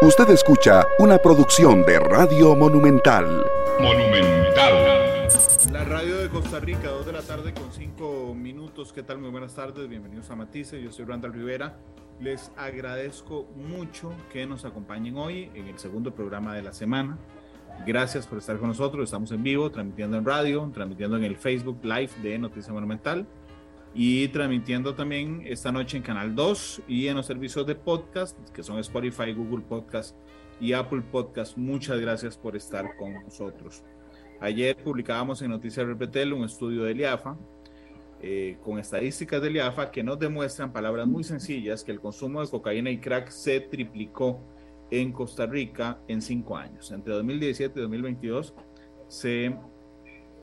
Usted escucha una producción de Radio Monumental. Monumental. La radio de Costa Rica, 2 de la tarde con 5 minutos. ¿Qué tal? Muy buenas tardes. Bienvenidos a Matices. Yo soy Randall Rivera. Les agradezco mucho que nos acompañen hoy en el segundo programa de la semana. Gracias por estar con nosotros. Estamos en vivo, transmitiendo en radio, transmitiendo en el Facebook Live de Noticia Monumental y transmitiendo también esta noche en Canal 2 y en los servicios de podcast que son Spotify, Google Podcast y Apple Podcast. Muchas gracias por estar con nosotros. Ayer publicábamos en Noticias Repetel un estudio de IAFA eh, con estadísticas de IAFA que nos demuestran palabras muy sencillas que el consumo de cocaína y crack se triplicó en Costa Rica en cinco años. Entre 2017 y 2022 se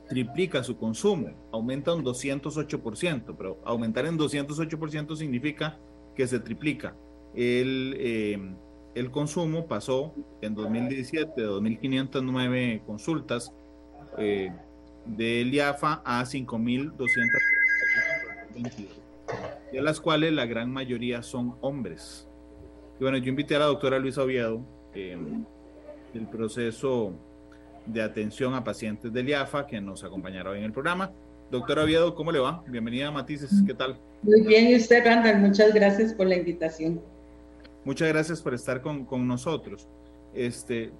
triplica su consumo, aumenta un 208%, pero aumentar en 208% significa que se triplica. El, eh, el consumo pasó en 2017 de 2.509 consultas eh, del IAFA a 5.200, de las cuales la gran mayoría son hombres. Y bueno, yo invité a la doctora Luisa Oviedo eh, del proceso de atención a pacientes del IAFA que nos acompañará hoy en el programa. Doctora Oviedo, ¿cómo le va? Bienvenida a Matices, ¿qué tal? Muy bien, y usted, Randall, muchas gracias por la invitación. Muchas gracias por estar con, con nosotros. Este,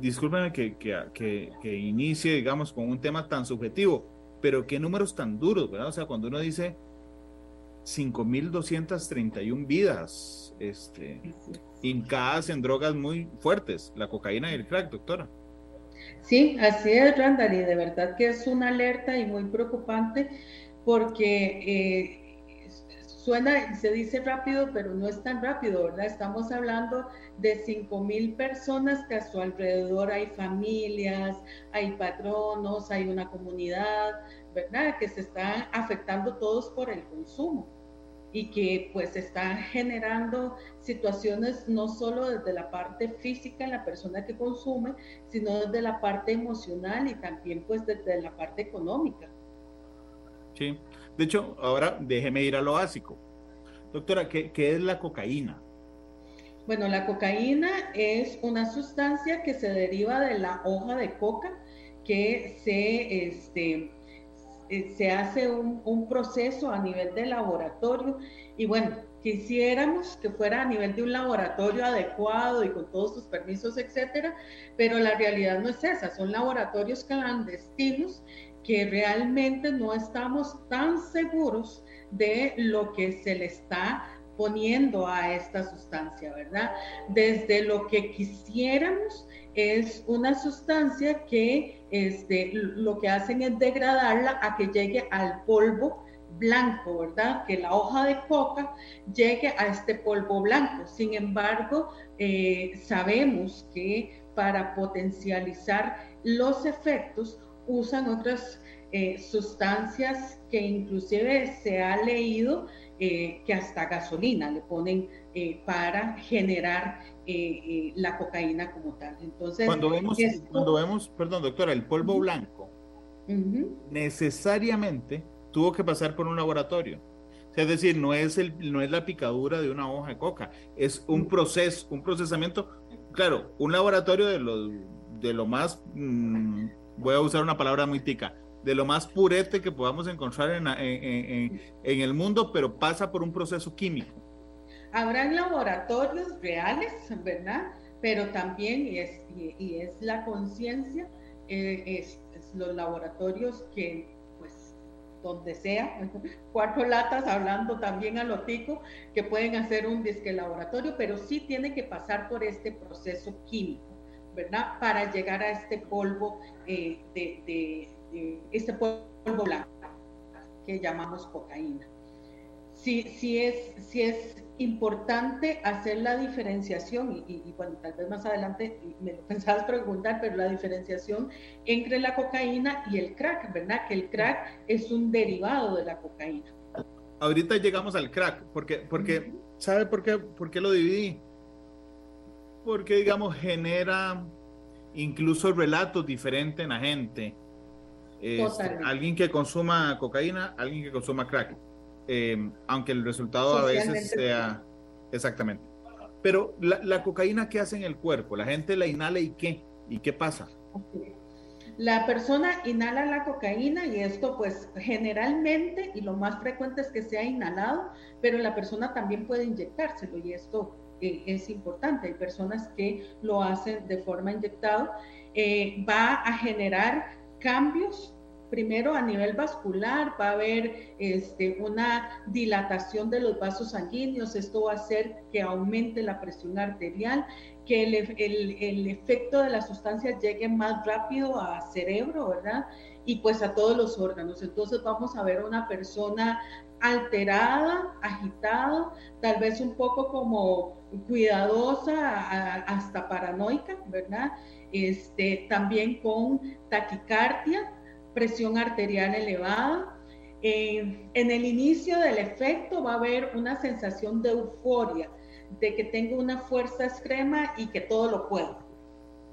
discúlpenme que, que, que, inicie, digamos, con un tema tan subjetivo, pero qué números tan duros, ¿verdad? O sea, cuando uno dice 5.231 vidas este, hincadas en drogas muy fuertes, la cocaína y el crack, doctora. Sí, así es, Randall, y de verdad que es una alerta y muy preocupante porque eh, suena, se dice rápido, pero no es tan rápido, ¿verdad? Estamos hablando de 5 mil personas que a su alrededor hay familias, hay patronos, hay una comunidad, ¿verdad? Que se están afectando todos por el consumo y que pues están generando situaciones no solo desde la parte física en la persona que consume, sino desde la parte emocional y también pues desde la parte económica. Sí, de hecho, ahora déjeme ir a lo básico. Doctora, ¿qué, qué es la cocaína? Bueno, la cocaína es una sustancia que se deriva de la hoja de coca que se, este, eh, se hace un, proceso a nivel de laboratorio y bueno, quisiéramos que fuera a nivel de un laboratorio adecuado y con todos sus permisos, etcétera, pero la realidad no es esa, son laboratorios clandestinos que realmente no estamos tan seguros de lo que se le está poniendo a esta sustancia, ¿verdad? Desde lo que quisiéramos es una sustancia que este, lo que hacen es degradarla a que llegue al polvo blanco, ¿verdad? Que la hoja de coca llegue a este polvo blanco. Sin embargo, eh, sabemos que para potencializar los efectos usan otras eh, sustancias que inclusive se ha leído eh, que hasta gasolina le ponen para generar eh, eh, la cocaína como tal. Entonces, cuando vemos, cuando vemos, perdón, doctora, el polvo blanco, necesariamente tuvo que pasar por un laboratorio. Es decir, no es, el, no es la picadura de una hoja de coca, es un proceso, un procesamiento. Claro, un laboratorio de lo, de lo más, mm, voy a usar una palabra muy tica, de lo más purete que podamos encontrar en, en, en el mundo, pero pasa por un proceso químico. Habrán laboratorios reales, ¿verdad? Pero también, y es, y, es la conciencia, eh, es, los laboratorios que, pues, donde sea, cuatro latas hablando también a lotico, que pueden hacer un disque laboratorio, pero sí tiene que pasar por este proceso químico, ¿verdad? Para llegar a este polvo, eh, de, de, este polvo blanco que llamamos cocaína. Sí, sí es, sí es importante hacer la diferenciación, y, bueno, tal vez más adelante me lo pensabas preguntar, pero la diferenciación entre la cocaína y el crack, ¿verdad? Que el crack es un derivado de la cocaína. Ahorita llegamos al crack, porque, porque ¿sabe por qué, por qué lo dividí? Porque, digamos, genera incluso relatos diferentes en la gente. Este, alguien que consuma cocaína, alguien que consuma crack. Eh, aunque el resultado a veces sea exactamente. Pero la, cocaína, ¿qué hace en el cuerpo? La gente la inhala y qué? ¿Y qué pasa? La persona inhala la cocaína y esto pues generalmente y lo más frecuente es que sea inhalado, pero la persona también puede inyectárselo y esto eh, es importante. Hay personas que lo hacen de forma inyectada. Eh, va a generar cambios primero a nivel vascular va a haber este, una dilatación de los vasos sanguíneos, esto va a hacer que aumente la presión arterial, que el, el, el efecto de la sustancia llegue más rápido al cerebro, ¿verdad? Y pues a todos los órganos. Entonces vamos a ver una persona alterada, agitada, tal vez un poco como cuidadosa, hasta paranoica, ¿verdad? Este, también con taquicardia, presión arterial elevada. Eh, en el inicio del efecto va a haber una sensación de euforia, de que tengo una fuerza extrema y que todo lo puedo.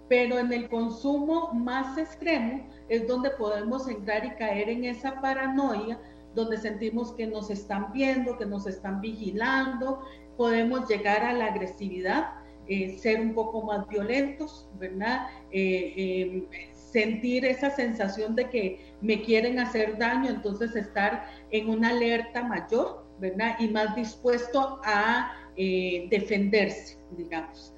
Pero en el consumo más extremo es donde podemos entrar y caer en esa paranoia, donde sentimos que nos están viendo, que nos están vigilando, podemos llegar a la agresividad, eh, ser un poco más violentos, ¿verdad? Eh, sentir esa sensación de que me quieren hacer daño, entonces estar en una alerta mayor, ¿verdad? Y más dispuesto a eh, defenderse, digamos.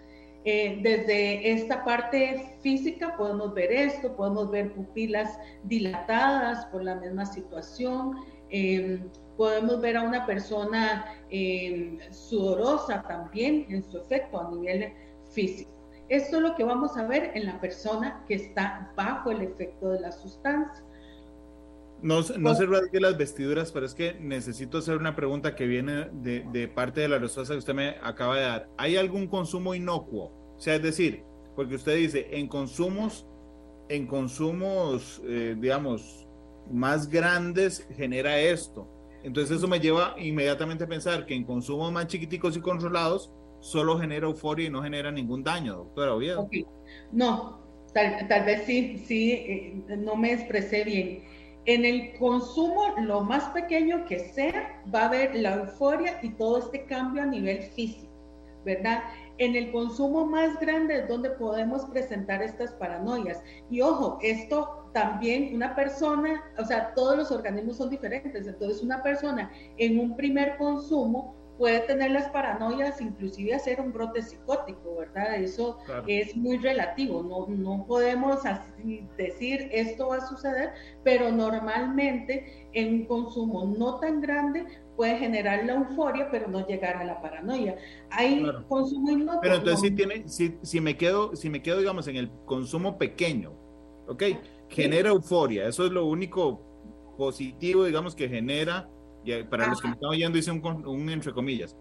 Eh, desde esta parte física podemos ver esto, podemos ver pupilas dilatadas por la misma situación, em, podemos ver a una persona em, sudorosa también en su efecto a nivel físico. Esto es lo que vamos a ver en la persona que está bajo el efecto de la sustancia. No, no se rasgue las vestiduras, pero es que necesito hacer una pregunta que viene de, parte de la respuesta que usted me acaba de dar. ¿Hay algún consumo inocuo? O sea, es decir, porque usted dice, en consumos, en consumos, eh, digamos, más grandes genera esto. Entonces eso me lleva inmediatamente a pensar que en consumos más chiquiticos y controlados solo genera euforia y no genera ningún daño, doctora Oviedo. No, tal, vez sí, sí, eh, no me expresé bien. En el consumo, lo más pequeño que sea, va a haber la euforia y todo este cambio a nivel físico, ¿verdad? En el consumo más grande es donde podemos presentar estas paranoias. Y ojo, esto también una persona, o sea, todos los organismos son diferentes. Entonces, una persona en un primer consumo puede tener las paranoias, inclusive hacer un brote psicótico, ¿verdad? Eso es muy relativo, no, no podemos decir esto va a suceder, pero normalmente en un consumo no tan grande puede generar la euforia, pero no llegar a la paranoia. Hay consumo inocuo. Pero entonces si tiene, si, si, me quedo, si me quedo, digamos, en el consumo pequeño, ¿ok? Genera euforia, eso es lo único positivo, digamos, que genera para los que me están oyendo, dice un, entre comillas.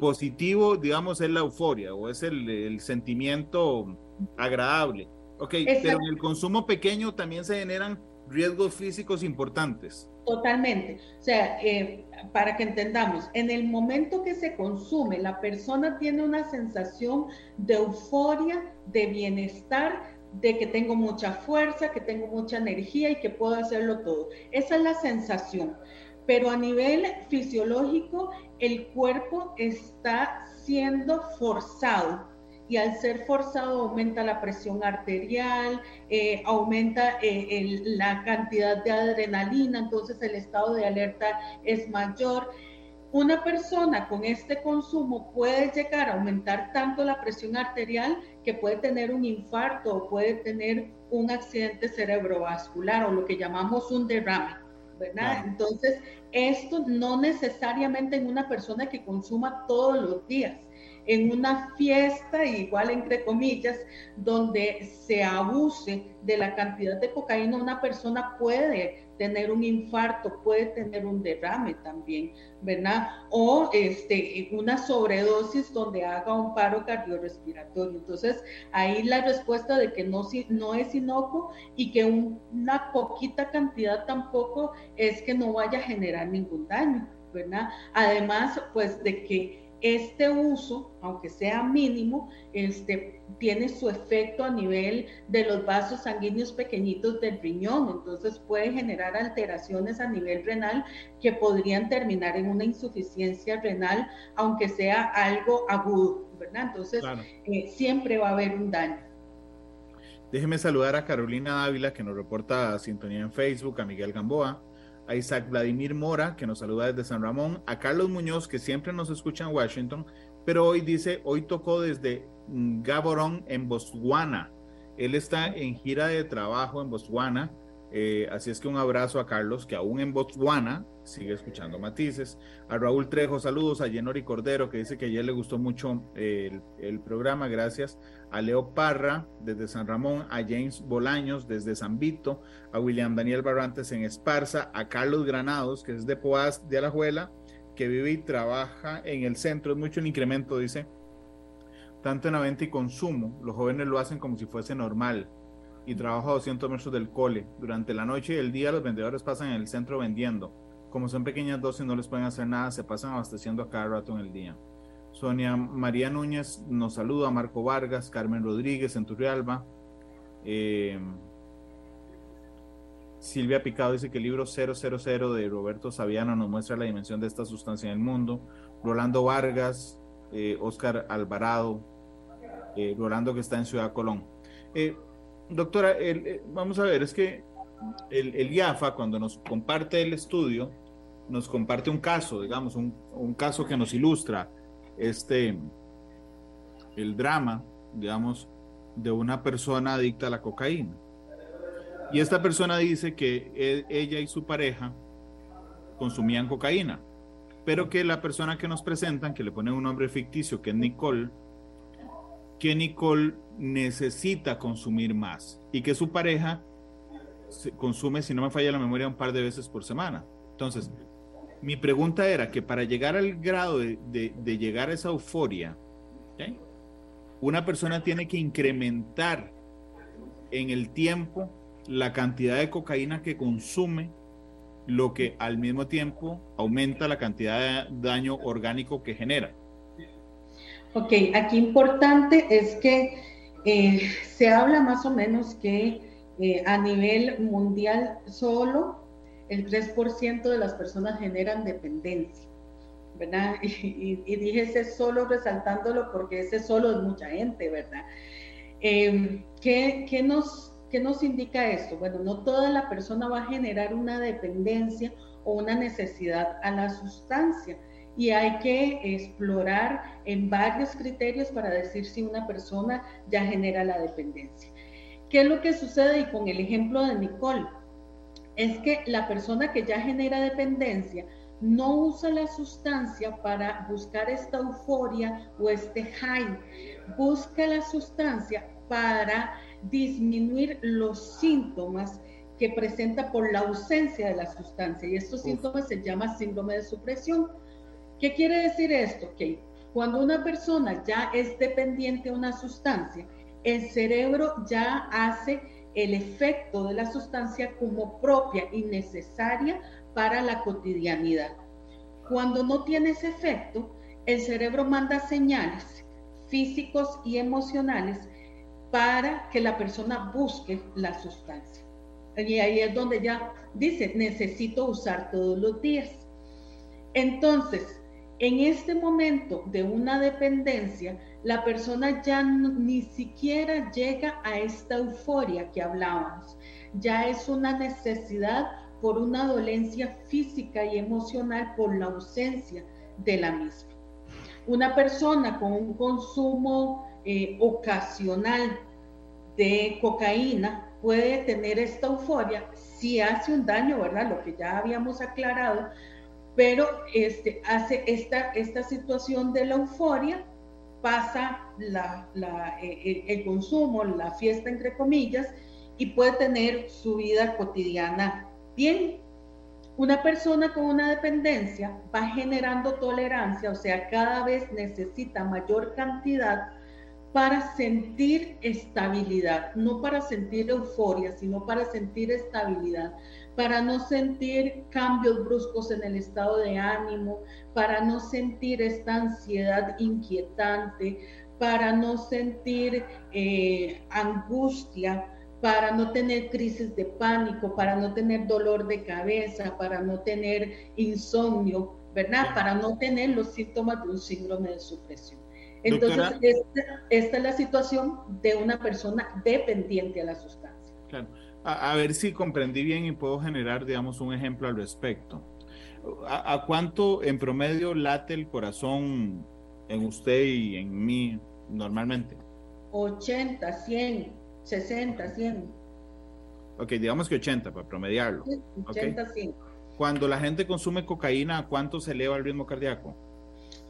Positivo, digamos, es la euforia o es el, sentimiento agradable. Ok, pero en el consumo pequeño también se generan riesgos físicos importantes. Totalmente. O sea, eh, para que entendamos, en el momento que se consume, la persona tiene una sensación de euforia, de bienestar, de que tengo mucha fuerza, que tengo mucha energía y que puedo hacerlo todo. Esa es la sensación pero a nivel fisiológico el cuerpo está siendo forzado y al ser forzado aumenta la presión arterial, eh, aumenta eh, la cantidad de adrenalina, entonces el estado de alerta es mayor. Una persona con este consumo puede llegar a aumentar tanto la presión arterial que puede tener un infarto o puede tener un accidente cerebrovascular o lo que llamamos un derrame. ¿Verdad? Entonces, esto no necesariamente en una persona que consuma todos los días, en una fiesta, igual entre comillas, donde se abuse de la cantidad de cocaína, una persona puede tener un infarto, puede tener un derrame también, ¿verdad? O este, una sobredosis donde haga un paro cardiorrespiratorio. Entonces, ahí la respuesta de que no, no es inocuo y que una poquita cantidad tampoco es que no vaya a generar ningún daño, ¿verdad? Además, pues de que este uso, aunque sea mínimo, este, tiene su efecto a nivel de los vasos sanguíneos pequeñitos del riñón, entonces puede generar alteraciones a nivel renal que podrían terminar en una insuficiencia renal, aunque sea algo agudo, ¿verdad? Entonces, eh, siempre va a haber un daño. Déjeme saludar a Carolina Ávila, que nos reporta sintonía en Facebook, a Miguel Gamboa, a Isaac Vladimir Mora, que nos saluda desde San Ramón, a Carlos Muñoz, que siempre nos escucha en Washington, pero hoy dice, hoy tocó desde Gaborone, en Botswana. Él está en gira de trabajo en Botswana, eh, así es que un abrazo a Carlos, que aún en Botswana sigue escuchando matices. A Raúl Trejo, saludos. A Jenori Cordero, que dice que ayer le gustó mucho el, el, programa, gracias. A Leo Parra, desde San Ramón. A James Bolaños, desde San Vito. A William Daniel Barrantes en Esparza. A Carlos Granados, que es de Poás de Alajuela, que vive y trabaja en el centro. Es mucho el incremento, dice. Tanto en la venta y consumo. Los jóvenes lo hacen como si fuese normal y trabajo a 200 metros del cole. Durante la noche y el día los vendedores pasan en el centro vendiendo. Como son pequeñas dosis no les pueden hacer nada, se pasan abasteciendo a cada rato en el día. Sonia María Núñez nos saluda, Marco Vargas, Carmen Rodríguez en Turrialba. Eh, Silvia Picado dice que el libro 000 de Roberto Saviano nos muestra la dimensión de esta sustancia en el mundo. Rolando Vargas, Oscar eh, Alvarado, eh, Rolando que está en Ciudad Colón. Doctora, vamos a ver, es que el, el, IAFA cuando nos comparte el estudio, nos comparte un caso, digamos, un, un, caso que nos ilustra este, el drama, digamos, de una persona adicta a la cocaína. Y esta persona dice que e, ella y su pareja consumían cocaína, pero que la persona que nos presentan, que le pone un nombre ficticio, que es Nicole, que Nicole necesita consumir más y que su pareja consume, si no me falla la memoria, un par de veces por semana. Entonces, mi pregunta era que para llegar al grado de, de, llegar a esa euforia, una persona tiene que incrementar en el tiempo la cantidad de cocaína que consume, lo que al mismo tiempo aumenta la cantidad de daño orgánico que genera. Ok, aquí importante es que eh, se habla más o menos que eh, a nivel mundial solo el 3% de las personas generan dependencia, ¿verdad? Y, dije ese solo resaltándolo porque ese solo es mucha gente, ¿verdad? Em, ¿qué, qué, nos, ¿Qué nos indica esto? Bueno, no toda la persona va a generar una dependencia o una necesidad a la sustancia y hay que explorar en varios criterios para decir si una persona ya genera la dependencia. ¿Qué es lo que sucede? Y con el ejemplo de Nicole, es que la persona que ya genera dependencia no usa la sustancia para buscar esta euforia o este high, busca la sustancia para disminuir los síntomas que presenta por la ausencia de la sustancia. Y estos síntomas se llaman síndrome de supresión ¿Qué quiere decir esto? Que cuando una persona ya es dependiente de una sustancia, el cerebro ya hace el efecto de la sustancia como propia y necesaria para la cotidianidad. Cuando no tiene ese efecto, el cerebro manda señales físicos y emocionales para que la persona busque la sustancia. Y ahí es donde ya dice, necesito usar todos los días. Entonces, en este momento de una dependencia, la persona ya ni siquiera llega a esta euforia que hablábamos. Ya es una necesidad por una dolencia física y emocional por la ausencia de la misma. Una persona con un consumo eh, ocasional de cocaína puede tener esta euforia si hace un daño, ¿verdad? Lo que ya habíamos aclarado, pero este, hace esta, esta situación de la euforia, pasa la, eh, el, consumo, la fiesta entre comillas, y puede tener su vida cotidiana bien. Una persona con una dependencia va generando tolerancia, o sea, cada vez necesita mayor cantidad para sentir estabilidad, no para sentir euforia, sino para sentir estabilidad para no sentir cambios bruscos en el estado de ánimo, para no sentir esta ansiedad inquietante, para no sentir eh, angustia, para no tener crisis de pánico, para no tener dolor de cabeza, para no tener insomnio, ¿verdad? Para no tener los síntomas de un síndrome de supresión. Entonces, esta, es la situación de una persona dependiente a la sustancia. Claro. A, ver si comprendí bien y puedo generar, digamos, un ejemplo al respecto. ¿A, cuánto en promedio late el corazón en usted y en mí normalmente? 80, 100, 60, 100. Ok, digamos que 80 para promediarlo. 80, 100. Cuando la gente consume cocaína, ¿a cuánto se eleva el ritmo cardíaco?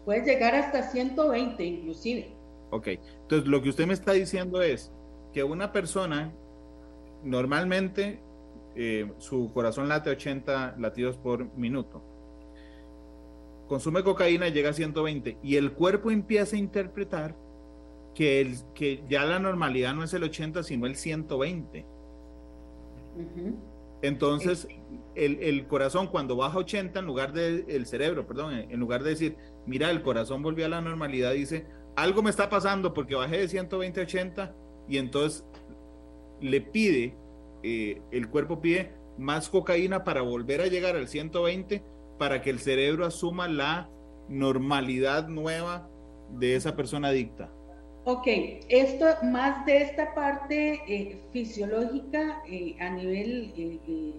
Puede llegar hasta 120 inclusive. Ok, entonces lo que usted me está diciendo es que una persona normalmente eh, su corazón late 80 latidos por minuto. Consume cocaína y llega a 120 y el cuerpo empieza a interpretar que, el, que ya la normalidad no es el 80 sino el 120. Entonces, el, corazón cuando baja 80, en lugar de, el cerebro, perdón, en lugar de decir, mira, el corazón volvió a la normalidad, dice, algo me está pasando porque bajé de 120 a 80 y entonces le pide, eh, el cuerpo pide más cocaína para volver a llegar al 120 para que el cerebro asuma la normalidad nueva de esa persona adicta. Ok, esto más de esta parte eh, fisiológica eh, a nivel eh,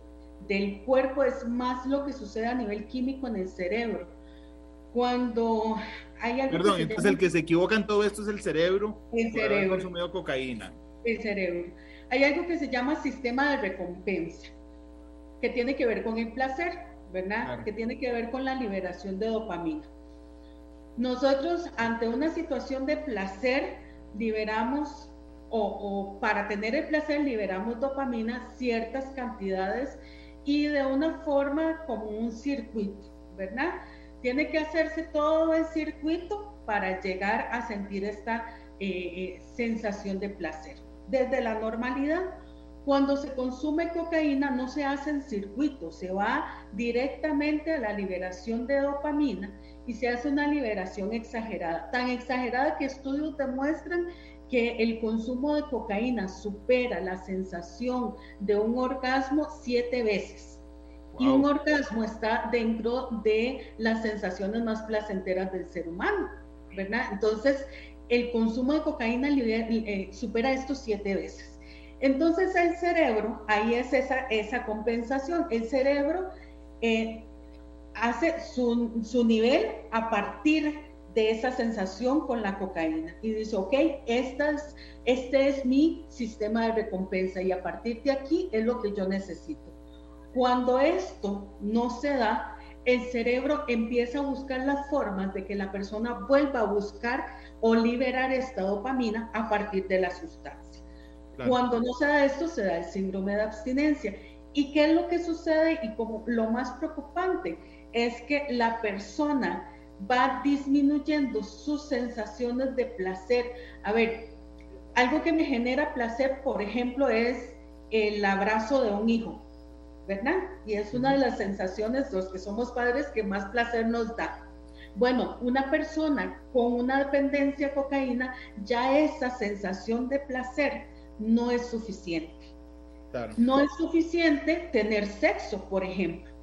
del cuerpo es más lo que sucede a nivel químico en el cerebro. Cuando hay algo Perdón, entonces el que se equivoca en todo esto es el cerebro. El cerebro. consumido cocaína. El cerebro. Hay algo que se llama sistema de recompensa, que tiene que ver con el placer, ¿verdad? Que tiene que ver con la liberación de dopamina. Nosotros ante una situación de placer liberamos o, para tener el placer liberamos dopamina ciertas cantidades y de una forma como un circuito, ¿verdad? Tiene que hacerse todo el circuito para llegar a sentir esta eh, eh, sensación de placer. Desde la normalidad, cuando se consume cocaína no se hace en circuito, se va directamente a la liberación de dopamina y se hace una liberación exagerada, tan exagerada que estudios demuestran que el consumo de cocaína supera la sensación de un orgasmo siete veces. Y un orgasmo está dentro de las sensaciones más placenteras del ser humano, ¿verdad? Entonces, el consumo de cocaína eh, supera esto siete veces. Entonces, el cerebro, ahí es esa, compensación. El cerebro eh, hace su, nivel a partir de esa sensación con la cocaína y dice, ok, este es mi sistema de recompensa y a partir de aquí es lo que yo necesito. Cuando esto no se da, el cerebro empieza a buscar las formas de que la persona vuelva a buscar o liberar esta dopamina a partir de la sustancia. Cuando no se da esto, se da el síndrome de abstinencia. ¿Y qué es lo que sucede? Y como lo más preocupante, es que la persona va disminuyendo sus sensaciones de placer. A ver, algo que me genera placer, por ejemplo, es el abrazo de un hijo, ¿verdad? Y es una de las sensaciones, los que somos padres, que más placer nos da. Bueno, una persona con una dependencia a cocaína, ya esa sensación de placer no es suficiente. No es suficiente tener sexo, por ejemplo.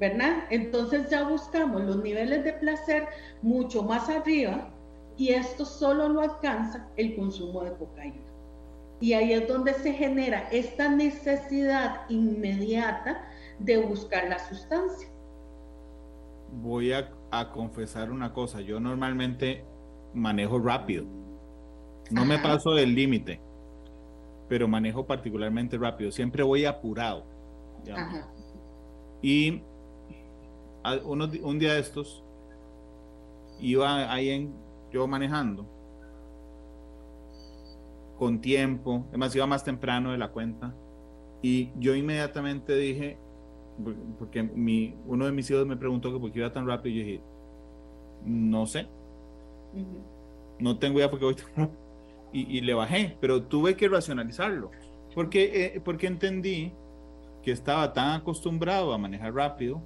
¿verdad? Entonces ya buscamos los niveles de placer mucho más arriba y esto solo lo alcanza el consumo de cocaína. Y ahí es donde se genera esta necesidad inmediata de buscar la sustancia. Voy a, confesar una cosa, yo normalmente manejo rápido, no me paso del límite, pero manejo particularmente rápido, siempre voy apurado. Y un día de estos, iba ahí en, yo manejando, con tiempo, además iba más temprano de la cuenta, y yo inmediatamente dije, porque mi, uno de mis hijos me preguntó que por qué iba tan rápido, y yo dije, no sé, no tengo idea por qué voy tan rápido, y, le bajé, pero tuve que racionalizarlo, porque, eh, porque entendí que estaba tan acostumbrado a manejar rápido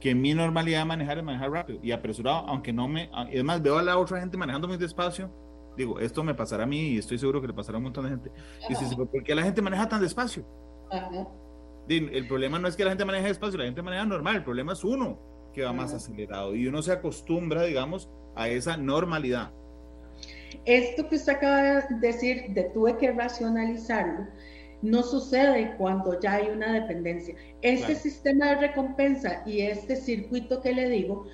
que mi normalidad de manejar es manejar rápido y apresurado, aunque no me... además veo a la otra gente manejando muy despacio, digo, esto me pasará a mí y estoy seguro que le pasará a un montón de gente. Y dices, ¿por qué la gente maneja tan despacio? El problema no es que la gente maneje despacio, la gente maneja normal, el problema es uno que va más acelerado y uno se acostumbra, digamos, a esa normalidad. esto que usted acaba de decir, de tuve que racionalizarlo, no sucede cuando ya hay una dependencia. Este sistema de recompensa y este circuito que le digo,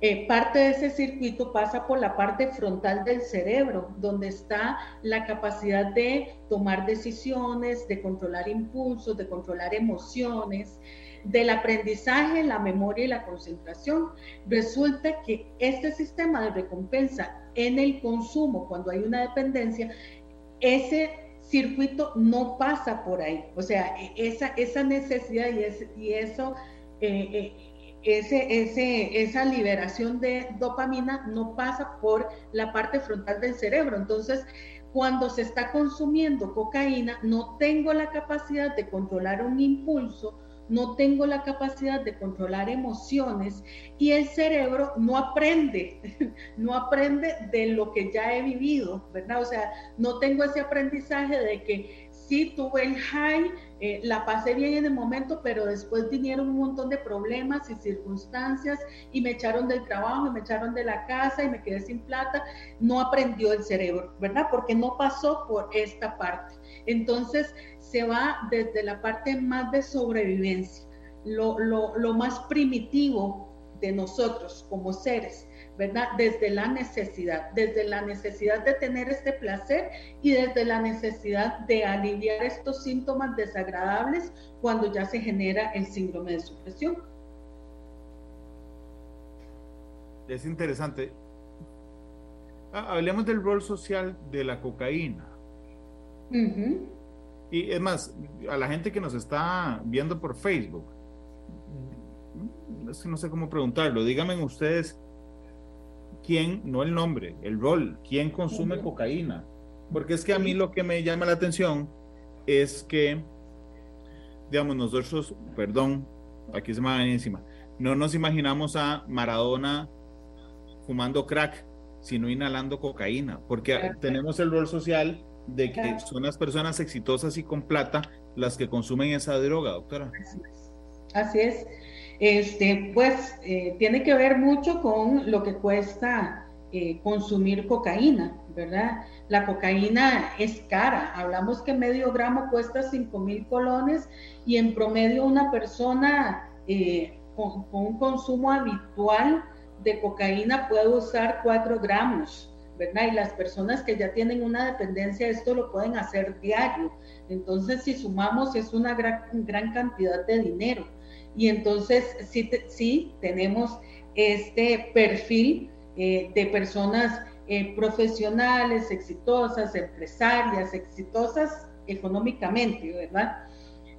eh, parte de ese circuito pasa por la parte frontal del cerebro, donde está la capacidad de tomar decisiones, de controlar impulsos, de controlar emociones, del aprendizaje, la memoria y la concentración. Resulta que este sistema de recompensa en el consumo, cuando hay una dependencia, ese circuito no pasa por ahí. O sea, e, esa, esa necesidad y, eso, eh, eh, ese, esa liberación de dopamina no pasa por la parte frontal del cerebro. Entonces, cuando se está consumiendo cocaína, no tengo la capacidad de controlar un impulso, no tengo la capacidad de controlar emociones y el cerebro no aprende, no aprende de lo que ya he vivido, ¿verdad? O sea, no tengo ese aprendizaje de que sí tuve el high, eh, la pasé bien en el momento, pero después vinieron un montón de problemas y circunstancias y me echaron del trabajo, y me echaron de la casa y me quedé sin plata. No aprendió el cerebro, ¿verdad? Porque no pasó por esta parte. Entonces, se va desde la parte más de sobrevivencia, lo, lo, más primitivo de nosotros como seres, ¿verdad? Desde la necesidad, desde la necesidad de tener este placer y desde la necesidad de aliviar estos síntomas desagradables cuando ya se genera el síndrome de supresión. Es interesante. Ah, hablemos del rol social de la cocaína. Y es más, a la gente que nos está viendo por Facebook, no sé cómo preguntarlo, díganme ustedes quién, no el nombre, el rol, quién consume cocaína. Porque es que a mí lo que me llama la atención es que, digamos, nosotros, perdón, aquí se me va encima, no nos imaginamos a Maradona fumando crack, sino inhalando cocaína, porque tenemos el rol social de que son las personas exitosas y con plata las que consumen esa droga, doctora. Así es. Este, pues eh, tiene que ver mucho con lo que cuesta eh, consumir cocaína, ¿verdad? La cocaína es cara. Hablamos que medio gramo cuesta 5 mil colones y en promedio una persona eh, con, un consumo habitual de cocaína puede usar 4 gramos. ¿verdad? Y las personas que ya tienen una dependencia, esto lo pueden hacer diario. Entonces, si sumamos, es una gran cantidad de dinero. Y entonces, sí, sí tenemos este perfil eh, de personas eh, profesionales, exitosas, empresarias, exitosas económicamente, ¿verdad?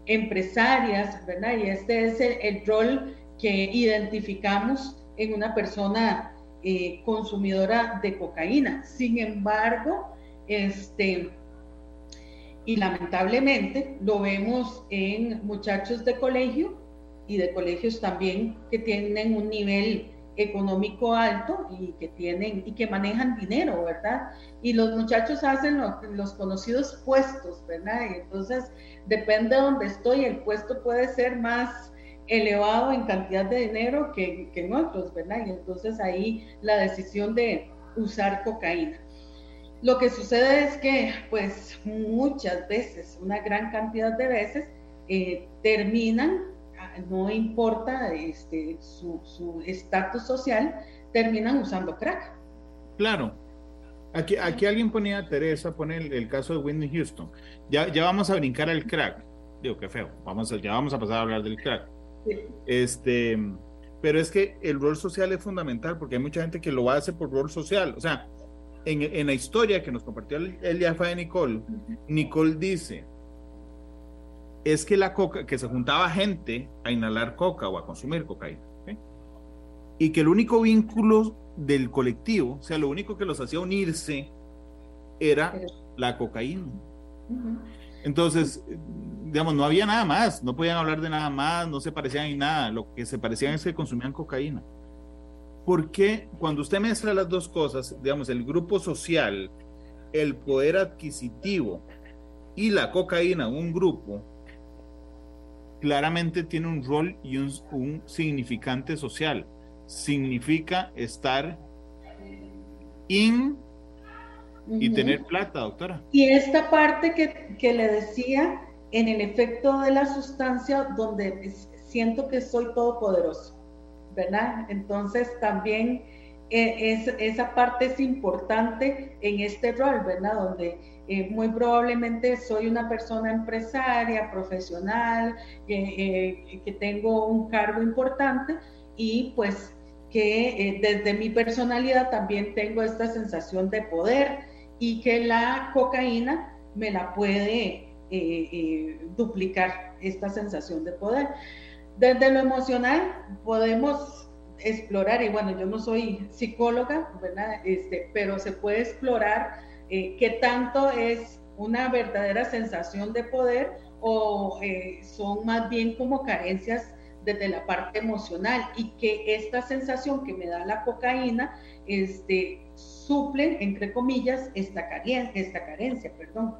Empresarias, ¿verdad? Y este es el, rol que identificamos en una persona eh, consumidora de cocaína. Sin embargo, este, y lamentablemente lo vemos en muchachos de colegio y de colegios también que tienen un nivel económico alto y que tienen y que manejan dinero, ¿verdad? Y los muchachos hacen los conocidos puestos, ¿verdad? Y entonces depende de donde estoy, el puesto puede ser más elevado en cantidad de dinero que, que en otros, ¿verdad? Y entonces ahí la decisión de usar cocaína. Lo que sucede es que, pues, muchas veces, una gran cantidad de veces, eh, terminan, no importa este, su estatus social, terminan usando crack. Claro. Aquí, aquí alguien ponía, Teresa, pone el, caso de Whitney Houston. Ya, ya vamos a brincar al crack. Digo, qué feo. Vamos ya vamos a pasar a hablar del crack. Este, pero es que el rol social es fundamental porque hay mucha gente que lo hace por rol social. O sea, en, en la historia que nos compartió el, el de Nicole, Nicole dice, es que la coca, que se juntaba gente a inhalar coca o a consumir cocaína. Y que el único vínculo del colectivo, o sea, lo único que los hacía unirse era la cocaína. Entonces, digamos, no había nada más, no podían hablar de nada más, no se parecían en nada, lo que se parecían es que consumían cocaína. Porque cuando usted mezcla las dos cosas, digamos, el grupo social, el poder adquisitivo y la cocaína, un grupo, claramente tiene un rol y un, un significante social. Significa estar in y tener plata, doctora. Y esta parte que, que, le decía, en el efecto de la sustancia, donde siento que soy todopoderoso, ¿verdad? Entonces también eh, es, esa parte es importante en este rol, ¿verdad? Donde eh, muy probablemente soy una persona empresaria, profesional, eh, que tengo un cargo importante y pues que desde mi personalidad también tengo esta sensación de poder y que la cocaína me la puede duplicar esta sensación de poder. Desde lo emocional podemos explorar, y bueno, yo no soy psicóloga, ¿verdad? Este, pero se puede explorar eh, qué tanto es una verdadera sensación de poder o eh, son más bien como carencias desde la parte emocional y que esta sensación que me da la cocaína este, suple, entre comillas, esta, carencia, esta carencia. Perdón.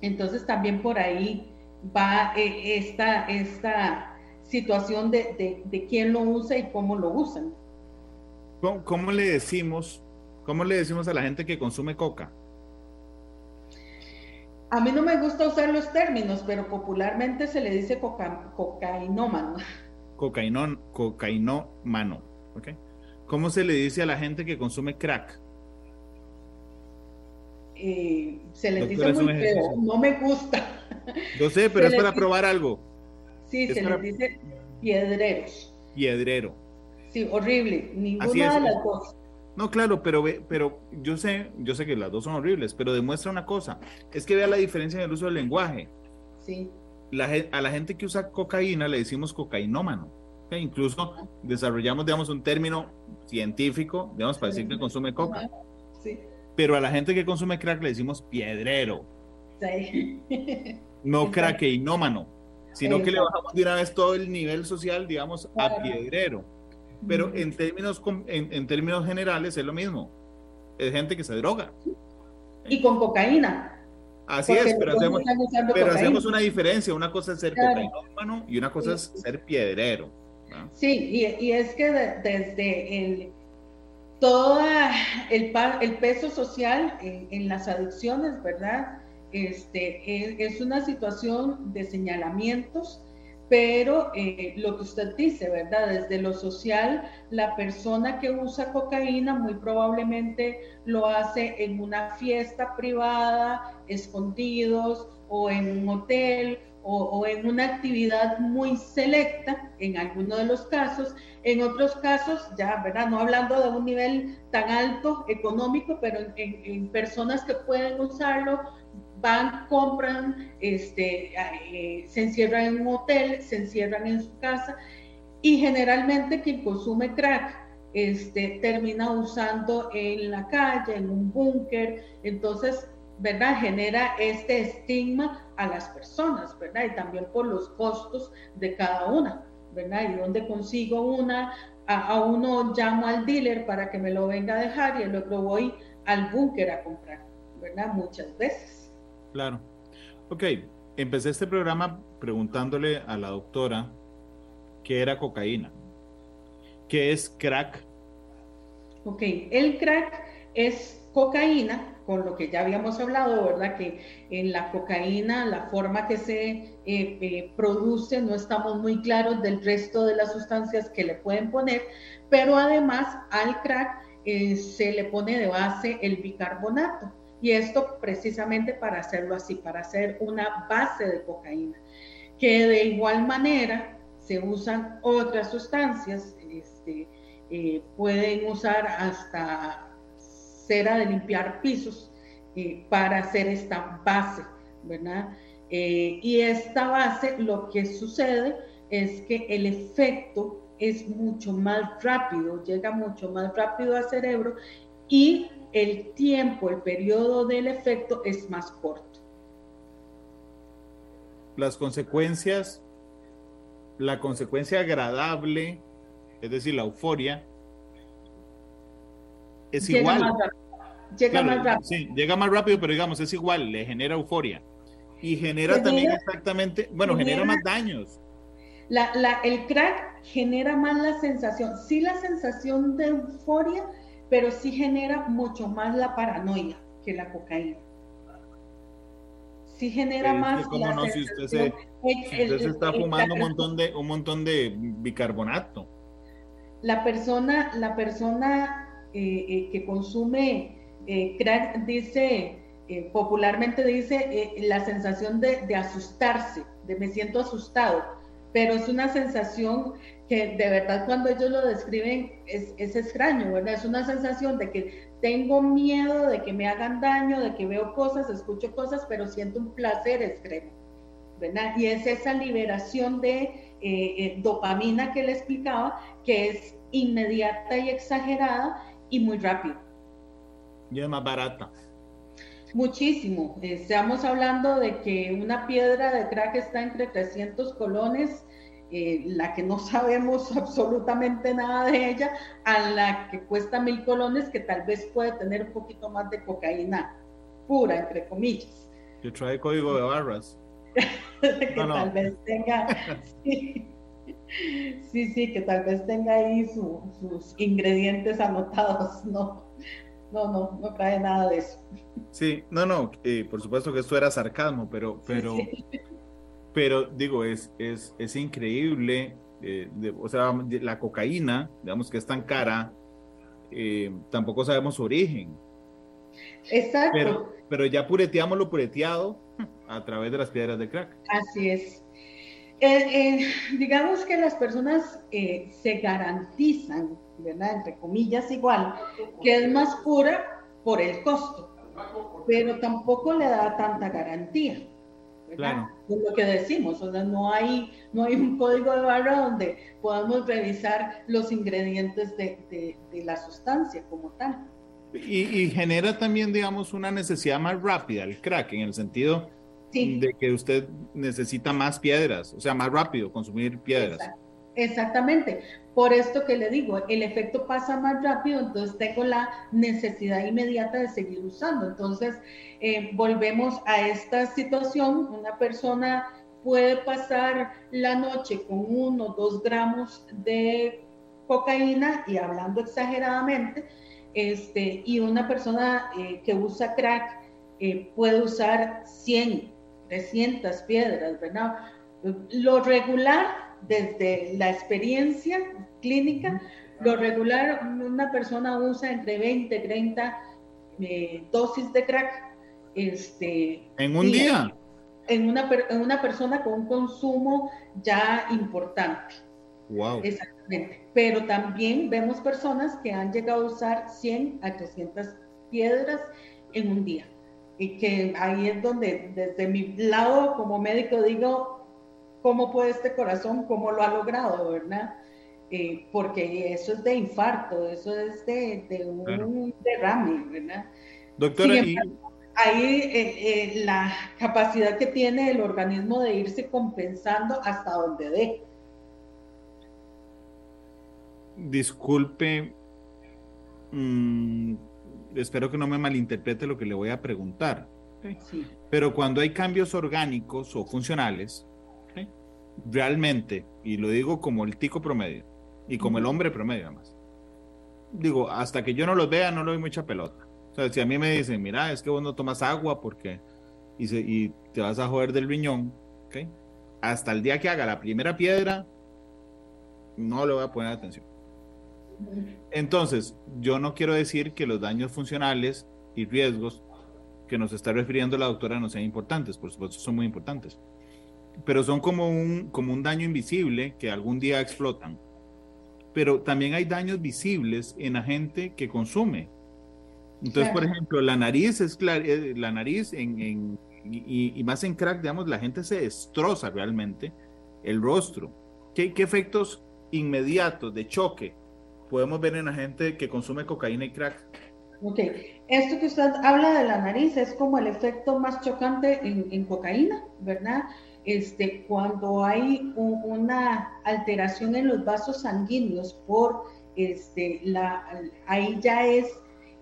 Entonces también por ahí va eh, esta, esta situación de, de, quién lo usa y cómo lo usan. ¿Cómo, le decimos, cómo le decimos a la gente que consume coca? A mí no me gusta usar los términos, pero popularmente se le dice coca, cocainómano. Cocainón, cocainómano. ¿okay? ¿Cómo se le dice a la gente que consume crack? Eh, se les dice muy feo, no me gusta. Yo sé, pero es para probar algo. Sí, se les dice piedreros. Piedrero. Sí, horrible. Ninguna de las dos. No, claro, pero pero yo sé, yo sé que las dos son horribles, pero demuestra una cosa, es que vea la diferencia en el uso del lenguaje. Sí. a la gente que usa cocaína le decimos cocainómano. Incluso desarrollamos, digamos, un término científico, digamos, para decir que consume coca. Sí. Pero a la gente que consume crack le decimos piedrero. Sí. No crackeinómano sino que le bajamos de una vez todo el nivel social, digamos, a piedrero. Pero en términos, en, términos generales es lo mismo. Es gente que se droga. Y con cocaína. Así es, pero, hacemos, pero hacemos, una diferencia. Una cosa es ser cocainómano y una cosa es ser piedrero. Sí, y, es que desde el todo el, el peso social en, en las adicciones, ¿verdad? este, es, una situación de señalamientos, pero eh, lo que usted dice, ¿verdad? Desde lo social, la persona que usa cocaína muy probablemente lo hace en una fiesta privada, escondidos, o en un hotel, o, en una actividad muy selecta, en algunos de los casos. En otros casos, ya, ¿verdad? No hablando de un nivel tan alto económico, pero en personas que pueden usarlo van, compran, este, eh, se encierran en un hotel, se encierran en su casa y generalmente quien consume crack este, termina usando en la calle, en un búnker, entonces, ¿verdad? Genera este estigma a las personas, ¿verdad? Y también por los costos de cada una, ¿verdad? Y dónde consigo una, a, a uno llamo al dealer para que me lo venga a dejar y el otro voy al búnker a comprar, ¿verdad? Muchas veces. Claro. Ok, empecé este programa preguntándole a la doctora qué era cocaína. ¿Qué es crack? Ok, el crack es cocaína, con lo que ya habíamos hablado, ¿verdad? Que en la cocaína, la forma que se eh, eh, produce, no estamos muy claros del resto de las sustancias que le pueden poner, pero además al crack eh, se le pone de base el bicarbonato. Y esto precisamente para hacerlo así, para hacer una base de cocaína, que de igual manera se usan otras sustancias, este, eh, pueden usar hasta cera de limpiar pisos eh, para hacer esta base, ¿verdad? Eh, y esta base lo que sucede es que el efecto es mucho más rápido, llega mucho más rápido al cerebro y el tiempo, el periodo del efecto es más corto. Las consecuencias, la consecuencia agradable, es decir, la euforia, es igual. llega más rápido. Sí, llega más rápido, pero digamos, es igual, le genera euforia. Y genera, también exactamente, bueno, genera, más daños. La, el crack genera más la sensación, sí la sensación de euforia, pero sí genera mucho más la paranoia, que la cocaína. Sí genera más. ¿Cómo no? Si usted se, está fumando un montón de un montón de bicarbonato. La persona, la persona eh, eh, que consume eh, crack dice, popularmente dice, la sensación de, de asustarse, de me siento asustado, pero es una sensación que de verdad cuando ellos lo describen es, es, extraño, ¿verdad? Es una sensación de que tengo miedo de que me hagan daño, de que veo cosas, escucho cosas, pero siento un placer extremo, ¿verdad? Y es esa liberación de eh, eh, dopamina que le explicaba, que es inmediata y exagerada y muy rápida. Y es más barata. Muchísimo. Estamos hablando de que una piedra de crack está entre 300 colones eh, la que no sabemos absolutamente nada de ella, a la que cuesta mil colones, que tal vez puede tener un poquito más de cocaína pura, entre comillas. Que trae código de barras. que tal vez tenga, sí, sí, que tal vez tenga ahí sus ingredientes anotados, no, no, no, no trae nada de eso. Sí, no, no, eh, por supuesto que esto era sarcasmo, pero, pero, pero digo, es, es, es increíble, eh, o sea, la cocaína, digamos que es tan cara, eh, tampoco sabemos su origen. Exacto. Pero, pero ya pureteamos lo pureteado a través de las piedras de crack. Así es. Eh, digamos que las personas se garantizan, ¿verdad? Entre comillas, igual, que es más pura por el costo, pero tampoco le da tanta garantía. Claro. lo que decimos, o sea, no hay, no hay un código de barra donde podamos revisar los ingredientes de, de, la sustancia como tal. Y, genera también, digamos, una necesidad más rápida, el crack, en el sentido de que usted necesita más piedras, o sea, más rápido consumir piedras. Exactamente. Por esto que le digo, el efecto pasa más rápido, entonces tengo la necesidad inmediata de seguir usando. Entonces, eh, volvemos a esta situación, una persona puede pasar la noche con uno, dos gramos de cocaína y hablando exageradamente, este, y una persona eh, que usa crack eh, puede usar 100, 300 piedras, ¿verdad? Lo regular, desde la experiencia clínica, lo regular, una persona usa entre 20 y 30 dosis de crack este, ¿En un día? En una, en una persona con un consumo ya importante. Wow. Exactamente. Pero también vemos personas que han llegado a usar 100 a 300 piedras en un día. Y que ahí es donde, desde mi lado como médico, digo, ¿cómo puede este corazón? ¿Cómo lo ha logrado? ¿Verdad? Eh, porque eso es de infarto, eso es de, de un derrame, ¿verdad? Doctora, y, ahí eh, eh, la capacidad que tiene el organismo de irse compensando hasta donde dé. Disculpe, mm, espero que no me malinterprete lo que le voy a preguntar. Pero cuando hay cambios orgánicos o funcionales, realmente, y lo digo como el tico promedio y como el hombre promedio además, digo, hasta que yo no los vea, no le doy mucha pelota. O sea, si a mí me dicen, mira, es que vos no tomas agua porque y, y te vas a joder del riñón, ¿ok? Hasta el día que haga la primera piedra, no le voy a poner atención. Entonces, yo no quiero decir que los daños funcionales y riesgos que nos está refiriendo la doctora no sean importantes, por supuesto son muy importantes, pero son como un, como un daño invisible que algún día explotan. Pero también hay daños visibles en la gente que consume entonces, por ejemplo, la nariz es eh, la nariz en, y, más en crack, digamos, la gente se destroza realmente el rostro. ¿Qué, efectos inmediatos de choque podemos ver en la gente que consume cocaína y crack? Ok, esto que usted habla de la nariz es como el efecto más chocante en, cocaína, ¿verdad? Este, cuando hay una alteración en los vasos sanguíneos por este, la, ahí ya es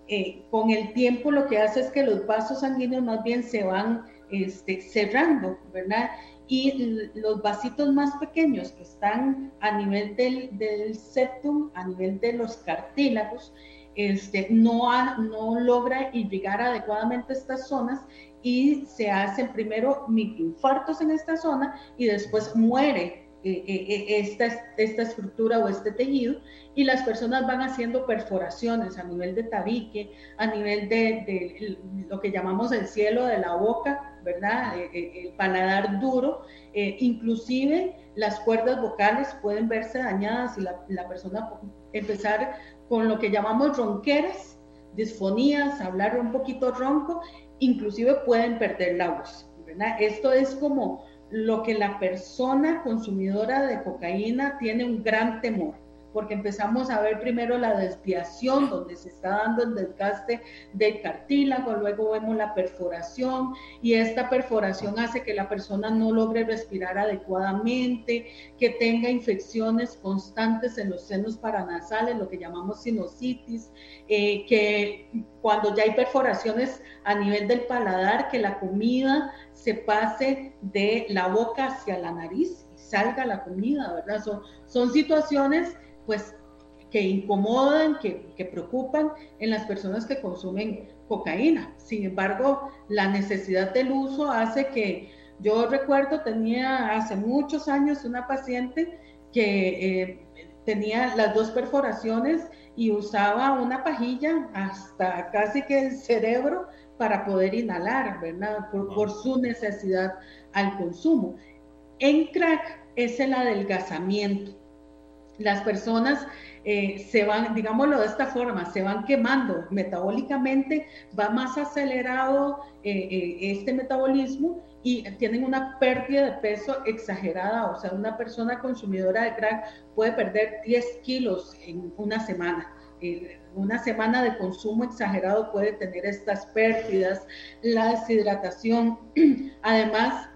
eh, con el tiempo lo que hace es que los vasos sanguíneos más bien se van este, cerrando, ¿verdad? Y los vasitos más pequeños que están a nivel del, del septum, a nivel de los cartílagos, este, no, no logra irrigar adecuadamente estas zonas y se hacen primero microinfartos en esta zona y después muere eh, eh, eh, esta, esta estructura o este tejido y las personas van haciendo perforaciones a nivel de tabique, a nivel de, lo que llamamos el cielo de la boca, ¿verdad? el paladar duro, inclusive las cuerdas vocales pueden verse dañadas y la, la persona empezar con lo que llamamos ronqueras, disfonías, hablar un poquito ronco, inclusive pueden perder la voz. Esto es como lo que la persona consumidora de cocaína tiene un gran temor porque empezamos a ver primero la desviación, donde se está dando el desgaste del cartílago, luego vemos la perforación y esta perforación hace que la persona no logre respirar adecuadamente, que tenga infecciones constantes en los senos paranasales, lo que llamamos sinusitis, eh, que cuando ya hay perforaciones a nivel del paladar, que la comida se pase de la boca hacia la nariz y salga la comida, ¿verdad? Son, son situaciones pues que incomodan, que, que, preocupan en las personas que consumen cocaína. Sin embargo, la necesidad del uso hace que yo recuerdo, tenía hace muchos años una paciente que eh, tenía las dos perforaciones y usaba una pajilla hasta casi que el cerebro para poder inhalar, ¿verdad? Por, por su necesidad al consumo. En crack es el adelgazamiento las personas eh, se van, digámoslo de esta forma, se van quemando metabólicamente, va más acelerado eh, eh, este metabolismo y tienen una pérdida de peso exagerada, o sea, una persona consumidora de crack puede perder 10 kilos en una semana. una semana de consumo exagerado puede tener estas pérdidas, la deshidratación, además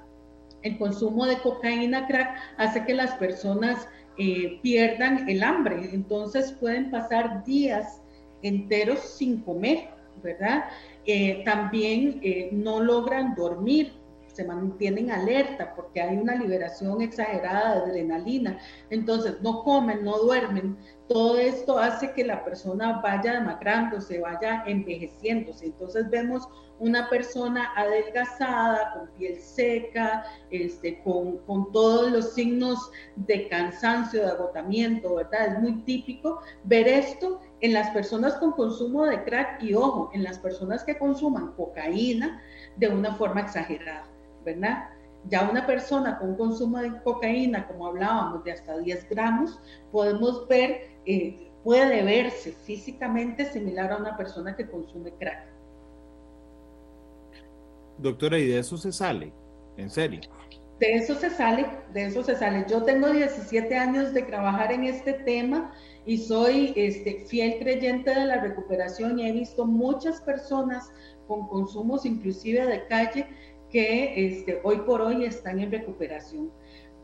el consumo de cocaína crack hace que las personas eh, pierdan el hambre. Entonces pueden pasar días enteros sin comer, ¿verdad? Eh, también eh, no logran dormir, se mantienen alerta porque hay una liberación exagerada de adrenalina. Entonces no comen, no duermen. Todo esto hace que la persona vaya demacrándose, vaya envejeciéndose. Entonces vemos una persona adelgazada, con piel seca, este, con, con, todos los signos de cansancio, de agotamiento, ¿verdad? Es muy típico ver esto en las personas con consumo de crack y ojo, en las personas que consuman cocaína de una forma exagerada, ¿verdad? Ya una persona con consumo de cocaína, como hablábamos, de hasta 10 gramos, podemos ver, eh, puede verse físicamente similar a una persona que consume crack. Doctora, ¿y de eso se sale? ¿En serio? De eso se sale, de eso se sale. Yo tengo 17 años de trabajar en este tema y soy este, fiel creyente de la recuperación y he visto muchas personas con consumos inclusive de calle que este, hoy por hoy están en recuperación.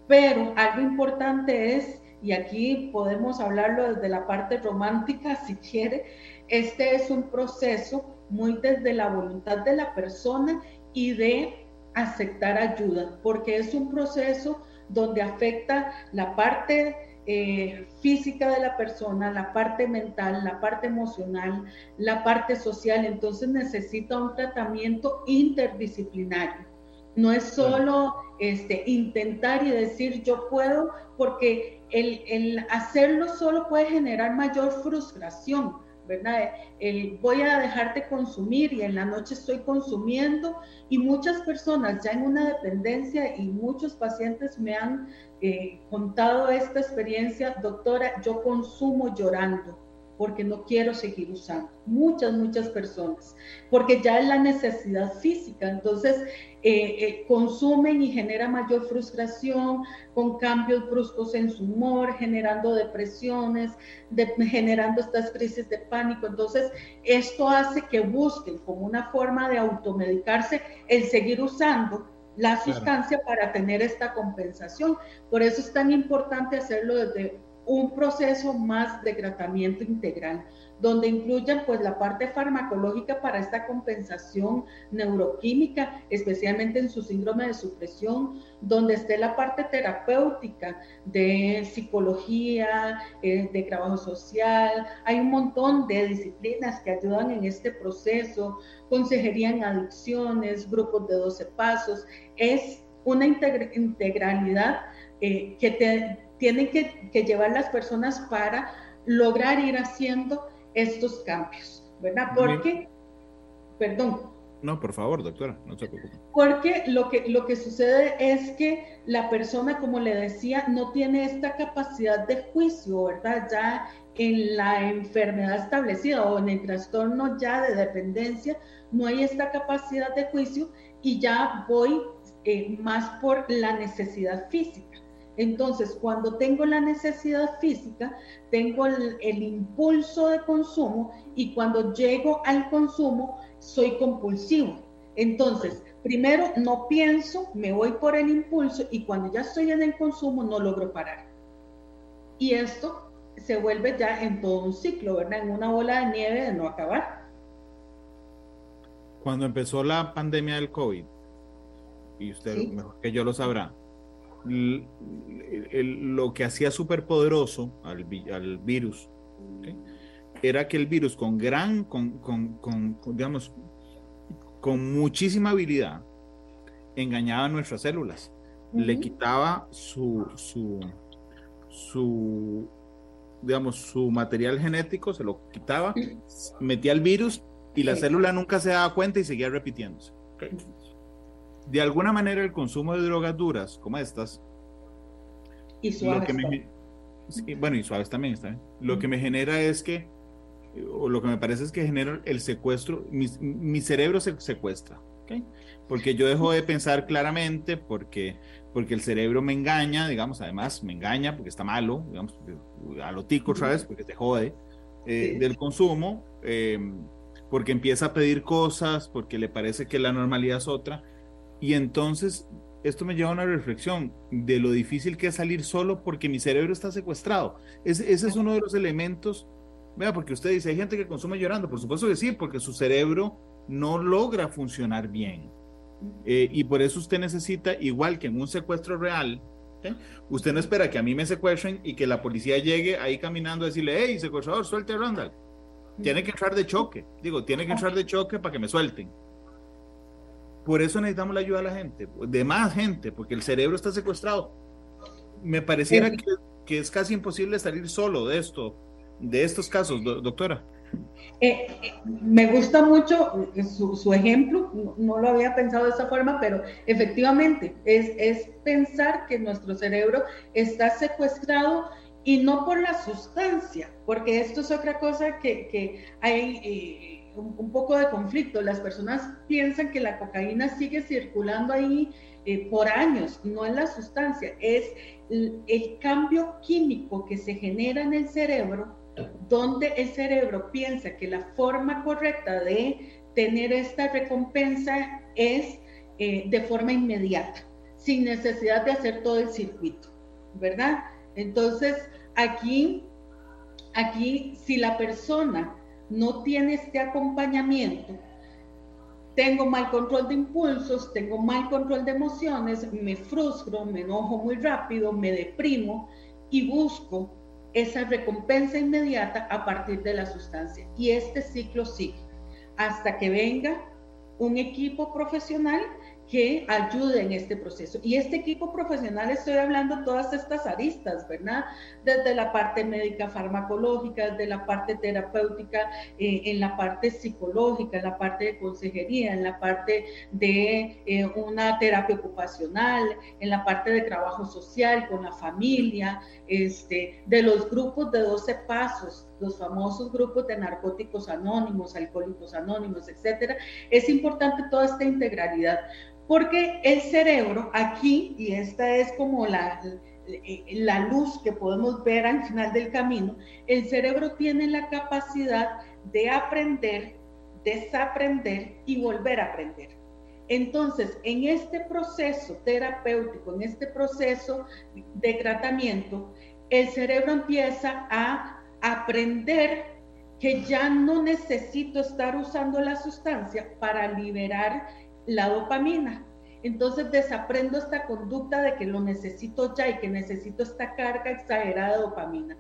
Pero algo importante es, y aquí podemos hablarlo desde la parte romántica si quiere, este es un proceso muy desde la voluntad de la persona y de aceptar ayuda, porque es un proceso donde afecta la parte eh, física de la persona, la parte mental, la parte emocional, la parte social, entonces necesita un tratamiento interdisciplinario. No es solo este, intentar y decir yo puedo, porque el, el hacerlo solo puede generar mayor frustración ¿verdad? El voy a dejarte consumir y en la noche estoy consumiendo y muchas personas ya en una dependencia y muchos pacientes me han eh, contado esta experiencia, doctora, yo consumo llorando porque no quiero seguir usando. Muchas, muchas personas, porque ya es la necesidad física. Entonces, eh, eh, consumen y genera mayor frustración, con cambios bruscos en su humor, generando depresiones, generando estas crisis de pánico. Entonces, esto hace que busquen como una forma de automedicarse el seguir usando la sustancia para tener esta compensación. Por eso es tan importante hacerlo desde un proceso más de tratamiento integral, donde incluyan pues la parte farmacológica para esta compensación neuroquímica, especialmente en su síndrome de supresión, donde esté la parte terapéutica de psicología, eh, de trabajo social. Hay un montón de disciplinas que ayudan en este proceso, consejería en adicciones, grupos de 12 pasos. Es una integralidad eh, que te, tienen que, que llevar las personas para lograr ir haciendo estos cambios, ¿verdad? Porque, perdón. No, por favor, doctora, no se preocupe. Porque lo que, lo que sucede es que la persona, como le decía, no tiene esta capacidad de juicio, ¿verdad? Ya en la enfermedad establecida o en el trastorno ya de dependencia, no hay esta capacidad de juicio y ya voy eh, más por la necesidad física. Entonces, cuando tengo la necesidad física, tengo el, impulso de consumo y cuando llego al consumo, soy compulsivo. Entonces, primero no pienso, me voy por el impulso y cuando ya estoy en el consumo no logro parar. Y esto se vuelve ya en todo un ciclo, ¿verdad? En una bola de nieve de no acabar. Cuando empezó la pandemia del COVID, y usted mejor que yo lo sabrá, lo que hacía súper poderoso al, al virus era que el virus con gran, con, con, con, digamos, con muchísima habilidad engañaba a nuestras células, le quitaba su, su, su, digamos, su material genético, se lo quitaba, metía el virus y la célula nunca se daba cuenta y seguía repitiéndose de alguna manera el consumo de drogas duras como estas y suaves bueno y suaves también está lo que me genera es que o lo que me parece es que genera el secuestro mi, cerebro se secuestra porque yo dejo de pensar claramente porque porque el cerebro me engaña digamos además me engaña porque está malo digamos a lo tico otra vez porque te jode eh, del consumo eh, porque empieza a pedir cosas porque le parece que la normalidad es otra y entonces esto me lleva a una reflexión de lo difícil que es salir solo porque mi cerebro está secuestrado. ese es uno de los elementos, vea, porque usted dice, hay gente que consume llorando, por supuesto que sí, porque su cerebro no logra funcionar bien. Eh, y por eso usted necesita, igual que en un secuestro real, usted no espera que a mí me secuestren y que la policía llegue ahí caminando a decirle, hey, secuestrador, suelte a Randall. Tiene que entrar de choque, digo, tiene que entrar de choque para que me suelten. Por eso necesitamos la ayuda de la gente, de más gente, porque el cerebro está secuestrado. Me pareciera que, es casi imposible salir solo de esto, de estos casos, doctora. Eh, eh, me gusta mucho su, ejemplo, no, lo había pensado de esa forma, pero efectivamente es, es pensar que nuestro cerebro está secuestrado y no por la sustancia, porque esto es otra cosa que, que hay... Eh, un, poco de conflicto. Las personas piensan que la cocaína sigue circulando ahí eh, por años, no es la sustancia, es el, cambio químico que se genera en el cerebro, donde el cerebro piensa que la forma correcta de tener esta recompensa es eh, de forma inmediata, sin necesidad de hacer todo el circuito, ¿verdad? Entonces, aquí, aquí, si la persona no tiene este acompañamiento, tengo mal control de impulsos, tengo mal control de emociones, me frustro, me enojo muy rápido, me deprimo y busco esa recompensa inmediata a partir de la sustancia. Y este ciclo sigue hasta que venga un equipo profesional que ayude en este proceso. Y este equipo profesional, estoy hablando todas estas aristas, ¿verdad? Desde la parte médica farmacológica, desde la parte terapéutica, eh, en la parte psicológica, en la parte de consejería, en la parte de eh, una terapia ocupacional, en la parte de trabajo social con la familia, este, de los grupos de 12 pasos, los famosos grupos de narcóticos anónimos, alcohólicos anónimos, etcétera. Es importante toda esta integralidad porque el cerebro aquí, y esta es como la, la luz que podemos ver al final del camino, el cerebro tiene la capacidad de aprender, desaprender y volver a aprender. Entonces, en este proceso terapéutico, en este proceso de tratamiento, el cerebro empieza a aprender que ya no necesito estar usando la sustancia para liberar la dopamina. Entonces desaprendo esta conducta de que lo necesito ya y que necesito esta carga exagerada de dopamina.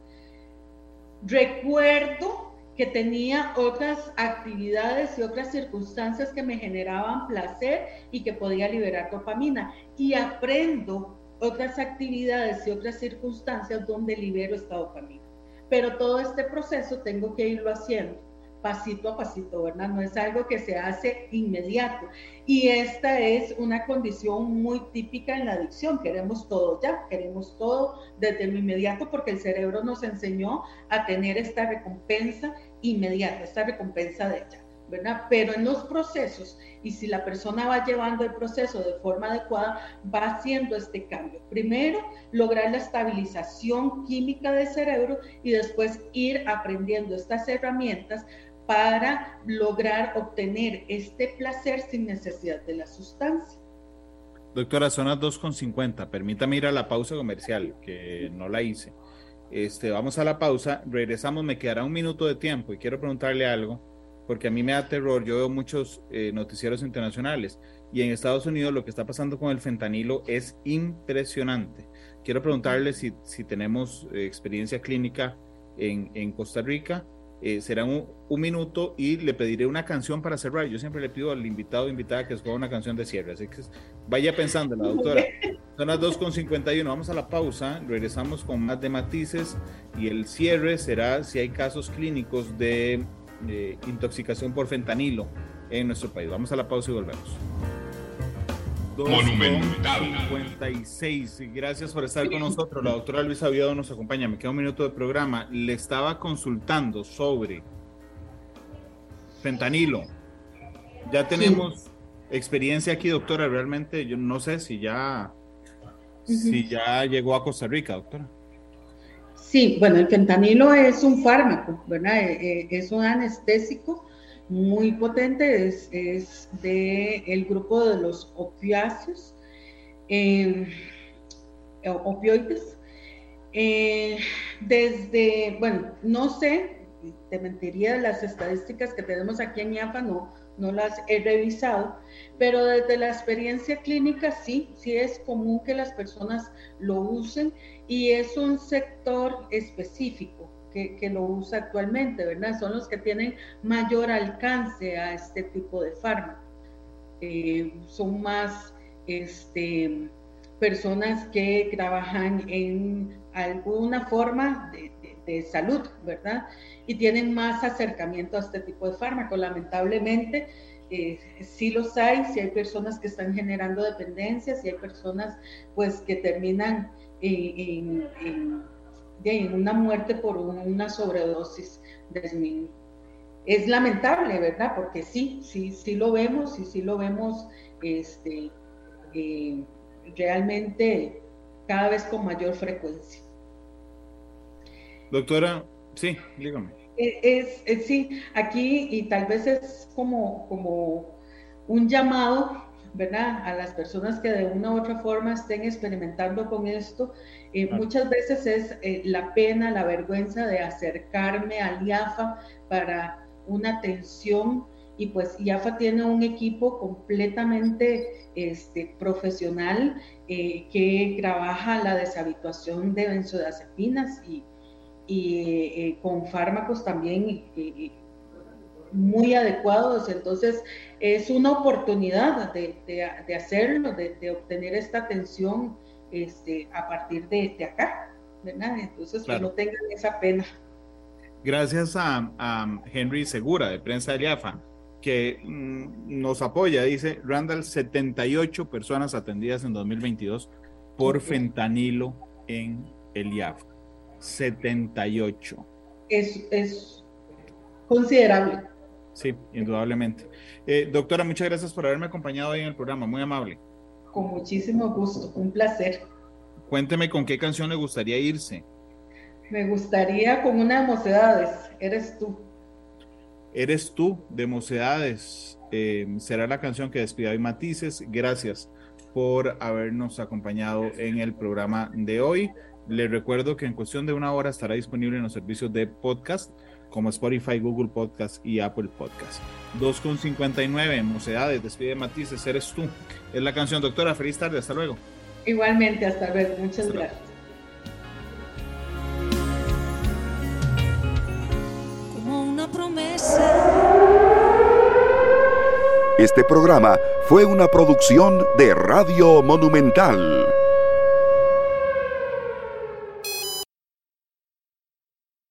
Recuerdo que tenía otras actividades y otras circunstancias que me generaban placer y que podía liberar dopamina. Y aprendo otras actividades y otras circunstancias donde libero esta dopamina. Pero todo este proceso tengo que irlo haciendo pasito a pasito, ¿verdad? No es algo que se hace inmediato. Y esta es una condición muy típica en la adicción. Queremos todo ya, queremos todo desde lo inmediato porque el cerebro nos enseñó a tener esta recompensa inmediata, esta recompensa de ya. Pero en los procesos, y si la persona va llevando el proceso de forma adecuada, va haciendo este cambio. Primero, lograr la estabilización química del cerebro y después ir aprendiendo estas herramientas para lograr obtener este placer sin necesidad de la sustancia. Doctora, son las 2.50. Permítame ir a la pausa comercial, que no la hice. Este, vamos a la pausa, regresamos, me quedará un minuto de tiempo y quiero preguntarle algo, porque a mí me da terror. Yo veo muchos eh, noticieros internacionales y en Estados Unidos lo que está pasando con el fentanilo es impresionante. Quiero preguntarle si, si tenemos eh, experiencia clínica en, en Costa Rica eh, será un, minuto y le pediré una canción para cerrar. Yo siempre le pido al invitado o invitada que escoja una canción de cierre, así que vaya pensando la doctora. Son las 2.51, vamos a la pausa, regresamos con más de matices y el cierre será si hay casos clínicos de intoxicación por fentanilo en nuestro país. Vamos a la pausa y volvemos. Monumental. 56. Gracias por estar con nosotros. La doctora Luisa Oviedo nos acompaña. Me queda un minuto de programa. Le estaba consultando sobre fentanilo. Ya tenemos experiencia aquí, doctora. Realmente yo no sé si ya, si ya llegó a Costa Rica, doctora. Sí, bueno, el fentanilo es un fármaco, ¿verdad? Eh, eh, es un anestésico muy potente, es, es de el grupo de los opiáceos, eh, opioides. Desde, bueno, no sé, te mentiría las estadísticas que tenemos aquí en IAFA, no, no las he revisado, pero desde la experiencia clínica sí, sí es común que las personas lo usen y es un sector específico que, lo usa actualmente, ¿verdad? Son los que tienen mayor alcance a este tipo de fármaco. Eh, son más este, personas que trabajan en alguna forma de, salud, ¿verdad? Y tienen más acercamiento a este tipo de fármaco. Lamentablemente, eh, sí los hay, sí hay personas que están generando dependencias, sí hay personas pues que terminan en en una muerte por una sobredosis de Es lamentable, ¿verdad? Porque sí, sí, sí lo vemos y sí lo vemos este, eh, realmente cada vez con mayor frecuencia. Doctora, sí, dígame. Es, es, sí, aquí y tal vez es como, como un llamado ¿verdad? A las personas que de una u otra forma estén experimentando con esto, eh, muchas veces es eh, la pena, la vergüenza de acercarme al IAFA para una atención y pues IAFA tiene un equipo completamente este, profesional eh, que trabaja la deshabituación de benzodiazepinas y, y con fármacos también muy adecuados. Entonces, es una oportunidad de, de, hacerlo, de, obtener esta atención este, a partir de, acá, ¿verdad? Entonces, pues no tengan esa pena. Gracias a, Henry Segura, de Prensa de IAFA, que mm, nos apoya. Dice, Randall, 78 personas atendidas en 2022 por fentanilo en el IAFA. 78. Es, es considerable. Sí, indudablemente. Eh, doctora, muchas gracias por haberme acompañado hoy en el programa, muy amable. Con muchísimo gusto, un placer. Cuénteme con qué canción le gustaría irse. Me gustaría con una de Mocedades, Eres tú. Eres tú, de Mocedades. Eh, será la canción que despida hoy Matices. Gracias por habernos acompañado en el programa de hoy. Les recuerdo que en cuestión de una hora estará disponible en los servicios de podcast como Spotify, Google Podcast y Apple Podcast. 2.59, Mocedades, despide Matices, eres tú. Es la canción, doctora. Feliz tarde, hasta luego. Igualmente, hasta luego. Muchas gracias. Como una promesa. Este programa fue una producción de Radio Monumental.